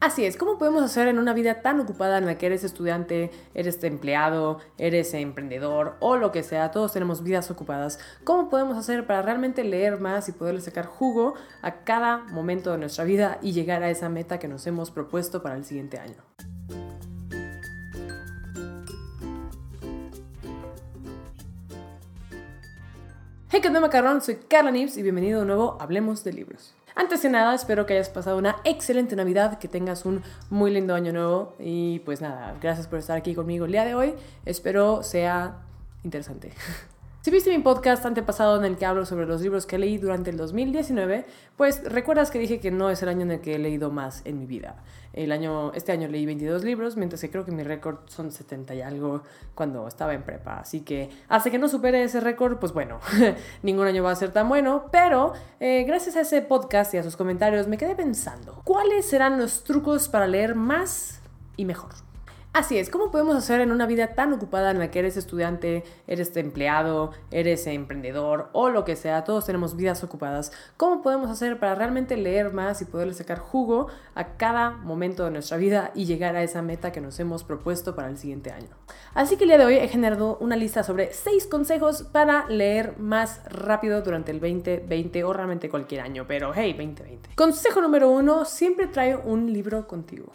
Así es, ¿cómo podemos hacer en una vida tan ocupada en la que eres estudiante, eres empleado, eres emprendedor o lo que sea? Todos tenemos vidas ocupadas. ¿Cómo podemos hacer para realmente leer más y poderle sacar jugo a cada momento de nuestra vida y llegar a esa meta que nos hemos propuesto para el siguiente año? Hey, ¿qué onda, macarrón? Soy Carla Nips y bienvenido de nuevo a Hablemos de Libros. Antes de nada, espero que hayas pasado una excelente Navidad, que tengas un muy lindo año nuevo y pues nada, gracias por estar aquí conmigo el día de hoy. Espero sea interesante. Si viste mi podcast antepasado en el que hablo sobre los libros que leí durante el 2019, pues recuerdas que dije que no es el año en el que he leído más en mi vida. El año, este año leí 22 libros, mientras que creo que mi récord son 70 y algo cuando estaba en prepa. Así que hasta que no supere ese récord, pues bueno, ningún año va a ser tan bueno. Pero eh, gracias a ese podcast y a sus comentarios me quedé pensando, ¿cuáles serán los trucos para leer más y mejor? Así es, ¿cómo podemos hacer en una vida tan ocupada en la que eres estudiante, eres empleado, eres emprendedor o lo que sea, todos tenemos vidas ocupadas, cómo podemos hacer para realmente leer más y poderle sacar jugo a cada momento de nuestra vida y llegar a esa meta que nos hemos propuesto para el siguiente año? Así que el día de hoy he generado una lista sobre 6 consejos para leer más rápido durante el 2020 o realmente cualquier año, pero hey, 2020. Consejo número uno, siempre trae un libro contigo.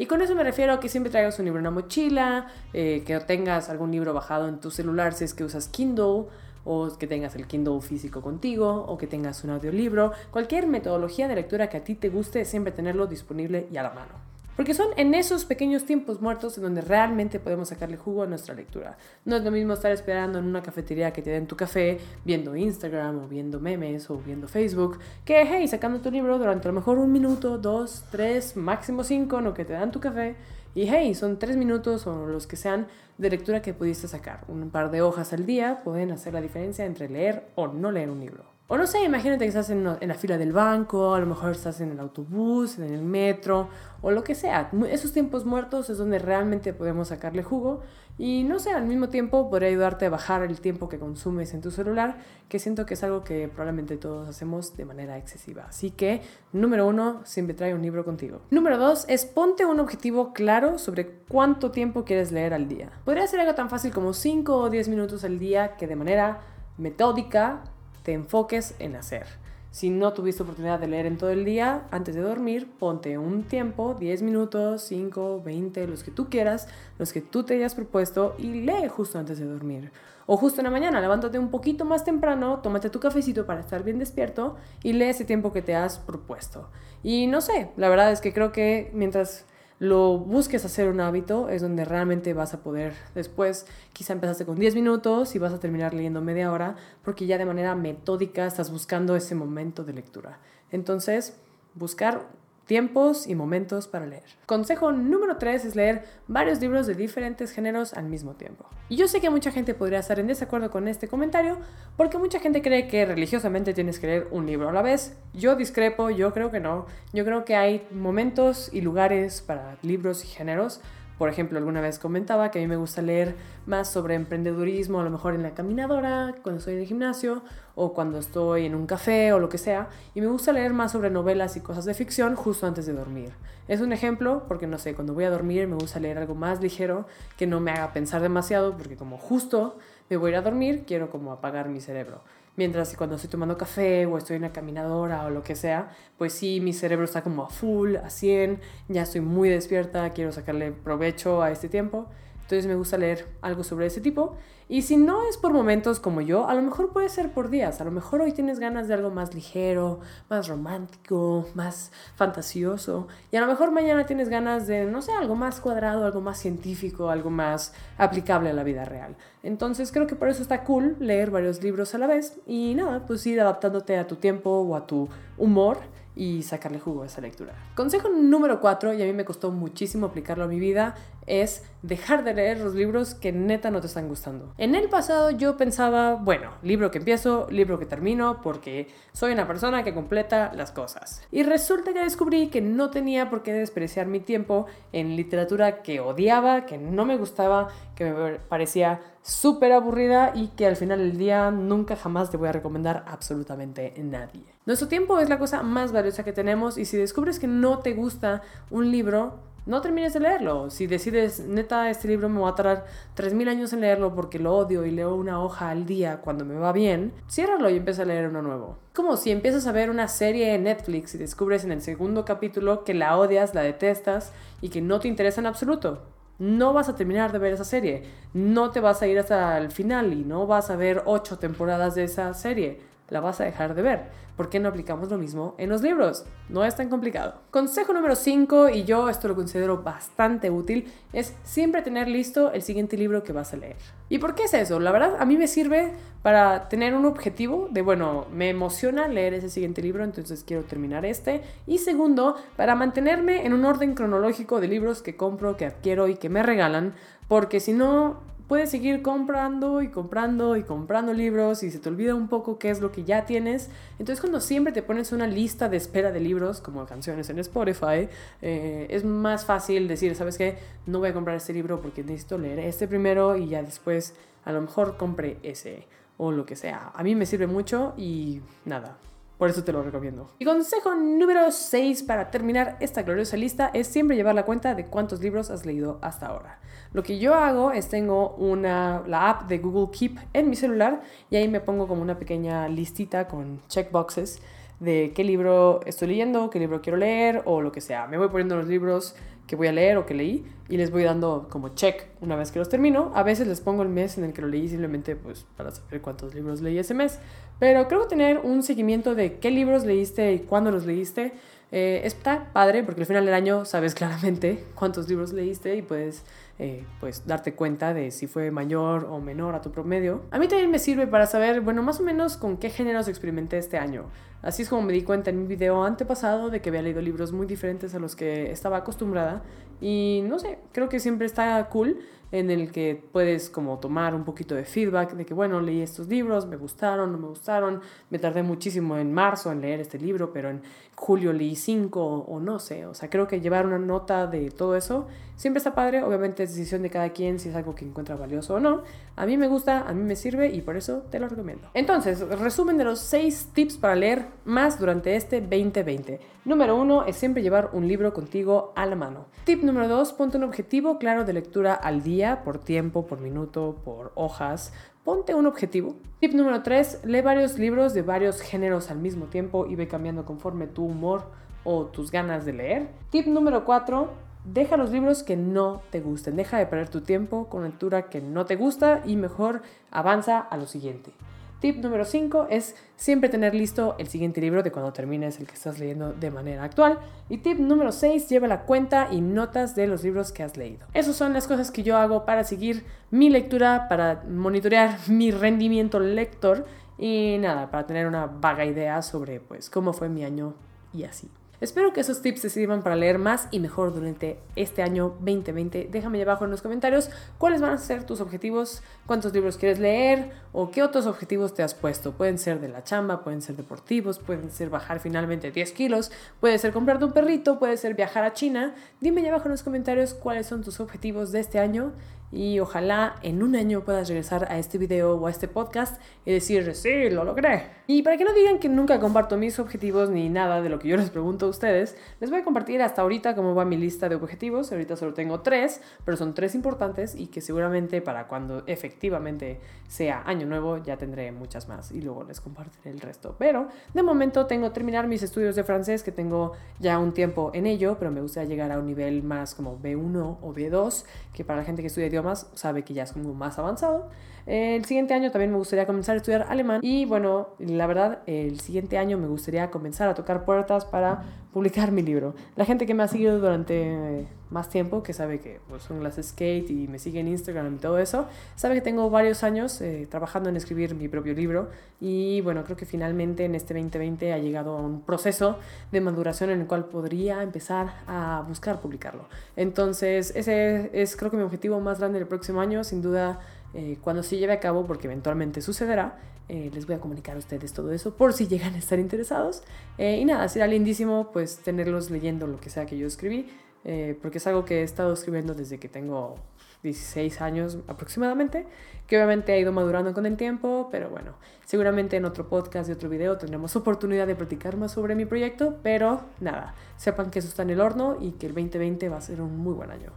Y con eso me refiero a que siempre traigas un libro en una mochila, eh, que tengas algún libro bajado en tu celular si es que usas Kindle, o que tengas el Kindle físico contigo, o que tengas un audiolibro. Cualquier metodología de lectura que a ti te guste, siempre tenerlo disponible y a la mano. Porque son en esos pequeños tiempos muertos en donde realmente podemos sacarle jugo a nuestra lectura. No es lo mismo estar esperando en una cafetería que te den tu café, viendo Instagram o viendo memes o viendo Facebook, que hey, sacando tu libro durante a lo mejor un minuto, dos, tres, máximo cinco en lo que te dan tu café. Y hey, son tres minutos o los que sean de lectura que pudiste sacar. Un par de hojas al día pueden hacer la diferencia entre leer o no leer un libro. O no sé, imagínate que estás en, la fila del banco, a lo mejor estás en el autobús, en el metro, o lo que sea. Esos tiempos muertos es donde realmente podemos sacarle jugo. Y no sé, al mismo tiempo podría ayudarte a bajar el tiempo que consumes en tu celular, que siento que es algo que probablemente todos hacemos de manera excesiva. Así que, número uno, siempre trae un libro contigo. Número dos es ponte un objetivo claro sobre cuánto tiempo quieres leer al día. Podría ser algo tan fácil como 5 o 10 minutos al día que de manera metódica te enfoques en hacer. Si no tuviste oportunidad de leer en todo el día, antes de dormir, ponte un tiempo, 10 minutos, 5, 20, los que tú quieras, los que tú te hayas propuesto y lee justo antes de dormir. O justo en la mañana, levántate un poquito más temprano, tómate tu cafecito para estar bien despierto y lee ese tiempo que te has propuesto. Y no sé, la verdad es que creo que mientras lo busques hacer un hábito, es donde realmente vas a poder después, quizá empezaste con 10 minutos y vas a terminar leyendo media hora, porque ya de manera metódica estás buscando ese momento de lectura. Entonces, buscar tiempos y momentos para leer. Consejo número 3 es leer varios libros de diferentes géneros al mismo tiempo. Y yo sé que mucha gente podría estar en desacuerdo con este comentario porque mucha gente cree que religiosamente tienes que leer un libro a la vez. Yo discrepo, yo creo que no. Yo creo que hay momentos y lugares para libros y géneros por ejemplo, alguna vez comentaba que a mí me gusta leer más sobre emprendedurismo, a lo mejor en la caminadora, cuando estoy en el gimnasio, o cuando estoy en un café o lo que sea, y me gusta leer más sobre novelas y cosas de ficción justo antes de dormir. Es un ejemplo porque, no sé, cuando voy a dormir me gusta leer algo más ligero que no me haga pensar demasiado, porque como justo me voy a ir a dormir, quiero como apagar mi cerebro. Mientras que cuando estoy tomando café o estoy en la caminadora o lo que sea, pues sí, mi cerebro está como a full, a 100, ya estoy muy despierta, quiero sacarle provecho a este tiempo. Entonces me gusta leer algo sobre ese tipo. Y si no es por momentos como yo, a lo mejor puede ser por días. A lo mejor hoy tienes ganas de algo más ligero, más romántico, más fantasioso. Y a lo mejor mañana tienes ganas de, no sé, algo más cuadrado, algo más científico, algo más aplicable a la vida real. Entonces creo que por eso está cool leer varios libros a la vez. Y nada, pues ir adaptándote a tu tiempo o a tu humor y sacarle jugo a esa lectura. Consejo número 4, y a mí me costó muchísimo aplicarlo a mi vida, es dejar de leer los libros que neta no te están gustando. En el pasado yo pensaba, bueno, libro que empiezo, libro que termino, porque soy una persona que completa las cosas. Y resulta que descubrí que no tenía por qué despreciar mi tiempo en literatura que odiaba, que no me gustaba, que me parecía súper aburrida y que al final del día nunca jamás te voy a recomendar absolutamente nadie. Nuestro tiempo es la cosa más valiosa que tenemos y si descubres que no te gusta un libro, no termines de leerlo. Si decides, neta, este libro me va a tardar 3.000 años en leerlo porque lo odio y leo una hoja al día cuando me va bien, ciérralo y empieza a leer uno nuevo. Como si empiezas a ver una serie en Netflix y descubres en el segundo capítulo que la odias, la detestas y que no te interesa en absoluto. No vas a terminar de ver esa serie, no te vas a ir hasta el final y no vas a ver ocho temporadas de esa serie la vas a dejar de ver. ¿Por qué no aplicamos lo mismo en los libros? No es tan complicado. Consejo número 5, y yo esto lo considero bastante útil, es siempre tener listo el siguiente libro que vas a leer. ¿Y por qué es eso? La verdad, a mí me sirve para tener un objetivo de, bueno, me emociona leer ese siguiente libro, entonces quiero terminar este. Y segundo, para mantenerme en un orden cronológico de libros que compro, que adquiero y que me regalan, porque si no, puedes seguir comprando y comprando y comprando libros y se te olvida un poco qué es lo que ya tienes. Entonces cuando siempre te pones una lista de espera de libros, como canciones en Spotify, eh, es más fácil decir, ¿sabes qué? No voy a comprar este libro porque necesito leer este primero y ya después a lo mejor compre ese o lo que sea. A mí me sirve mucho y nada, por eso te lo recomiendo. Y consejo número 6 para terminar esta gloriosa lista es siempre llevar la cuenta de cuántos libros has leído hasta ahora. Lo que yo hago es tengo una, la app de Google Keep en mi celular y ahí me pongo como una pequeña listita con checkboxes de qué libro estoy leyendo, qué libro quiero leer o lo que sea. Me voy poniendo los libros que voy a leer o que leí y les voy dando como check una vez que los termino. A veces les pongo el mes en el que lo leí simplemente pues para saber cuántos libros leí ese mes. Pero creo que tener un seguimiento de qué libros leíste y cuándo los leíste eh, está padre porque al final del año sabes claramente cuántos libros leíste y puedes eh, pues darte cuenta de si fue mayor o menor a tu promedio. A mí también me sirve para saber, bueno, más o menos con qué géneros experimenté este año. Así es como me di cuenta en mi video antepasado de que había leído libros muy diferentes a los que estaba acostumbrada y no sé, creo que siempre está cool en el que puedes como tomar un poquito de feedback de que, bueno, leí estos libros, me gustaron, no me gustaron, me tardé muchísimo en marzo en leer este libro, pero en julio leí cinco o no sé, o sea, creo que llevar una nota de todo eso siempre está padre, obviamente es decisión de cada quien si es algo que encuentra valioso o no, a mí me gusta, a mí me sirve y por eso te lo recomiendo. Entonces, resumen de los seis tips para leer más durante este 2020. Número uno es siempre llevar un libro contigo a la mano. Tip número dos, ponte un objetivo claro de lectura al día por tiempo, por minuto, por hojas. Ponte un objetivo. Tip número 3, lee varios libros de varios géneros al mismo tiempo y ve cambiando conforme tu humor o tus ganas de leer. Tip número 4, deja los libros que no te gusten. Deja de perder tu tiempo con lectura que no te gusta y mejor avanza a lo siguiente. Tip número 5 es siempre tener listo el siguiente libro de cuando termines el que estás leyendo de manera actual. Y tip número 6, lleva la cuenta y notas de los libros que has leído. Esas son las cosas que yo hago para seguir mi lectura, para monitorear mi rendimiento lector y nada, para tener una vaga idea sobre pues cómo fue mi año y así. Espero que esos tips te sirvan para leer más y mejor durante este año 2020. Déjame abajo en los comentarios cuáles van a ser tus objetivos, cuántos libros quieres leer o qué otros objetivos te has puesto. Pueden ser de la chamba, pueden ser deportivos, pueden ser bajar finalmente 10 kilos, puede ser comprarte un perrito, puede ser viajar a China. Dime ahí abajo en los comentarios cuáles son tus objetivos de este año y ojalá en un año puedas regresar a este video o a este podcast y decir, sí, lo logré. Y para que no digan que nunca comparto mis objetivos ni nada de lo que yo les pregunto a ustedes, les voy a compartir hasta ahorita cómo va mi lista de objetivos. Ahorita solo tengo tres, pero son tres importantes y que seguramente para cuando efectivamente sea año nuevo ya tendré muchas más y luego les compartiré el resto. Pero de momento tengo terminar mis estudios de francés, que tengo ya un tiempo en ello, pero me gustaría llegar a un nivel más como B1 o B2, que para la gente que estudia más sabe que ya es como más avanzado. El siguiente año también me gustaría comenzar a estudiar alemán y bueno, la verdad, el siguiente año me gustaría comenzar a tocar puertas para publicar mi libro. La gente que me ha seguido durante más tiempo, que sabe que pues, son las skate y me sigue en Instagram y todo eso, sabe que tengo varios años eh, trabajando en escribir mi propio libro y bueno, creo que finalmente en este 2020 ha llegado a un proceso de maduración en el cual podría empezar a buscar publicarlo. Entonces, ese es creo que mi objetivo más grande el próximo año, sin duda, eh, cuando se lleve a cabo, porque eventualmente sucederá, eh, les voy a comunicar a ustedes todo eso por si llegan a estar interesados. Eh, y nada, será lindísimo pues tenerlos leyendo lo que sea que yo escribí, eh, porque es algo que he estado escribiendo desde que tengo 16 años aproximadamente, que obviamente ha ido madurando con el tiempo, pero bueno, seguramente en otro podcast y otro video tendremos oportunidad de platicar más sobre mi proyecto, pero nada, sepan que eso está en el horno y que el 2020 va a ser un muy buen año.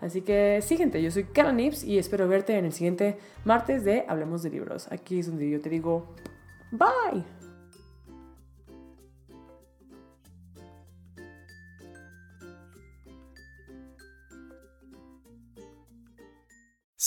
Así que sí, gente, yo soy Carla Nips y espero verte en el siguiente martes de Hablemos de Libros. Aquí es donde yo te digo, bye.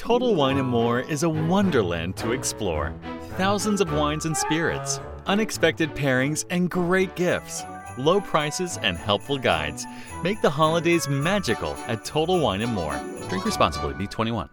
Total Wine and More is a wonderland to explore. Thousands of wines and spirits, unexpected pairings, and great gifts. Low prices and helpful guides make the holidays magical at Total Wine and More. Drink responsibly, be 21.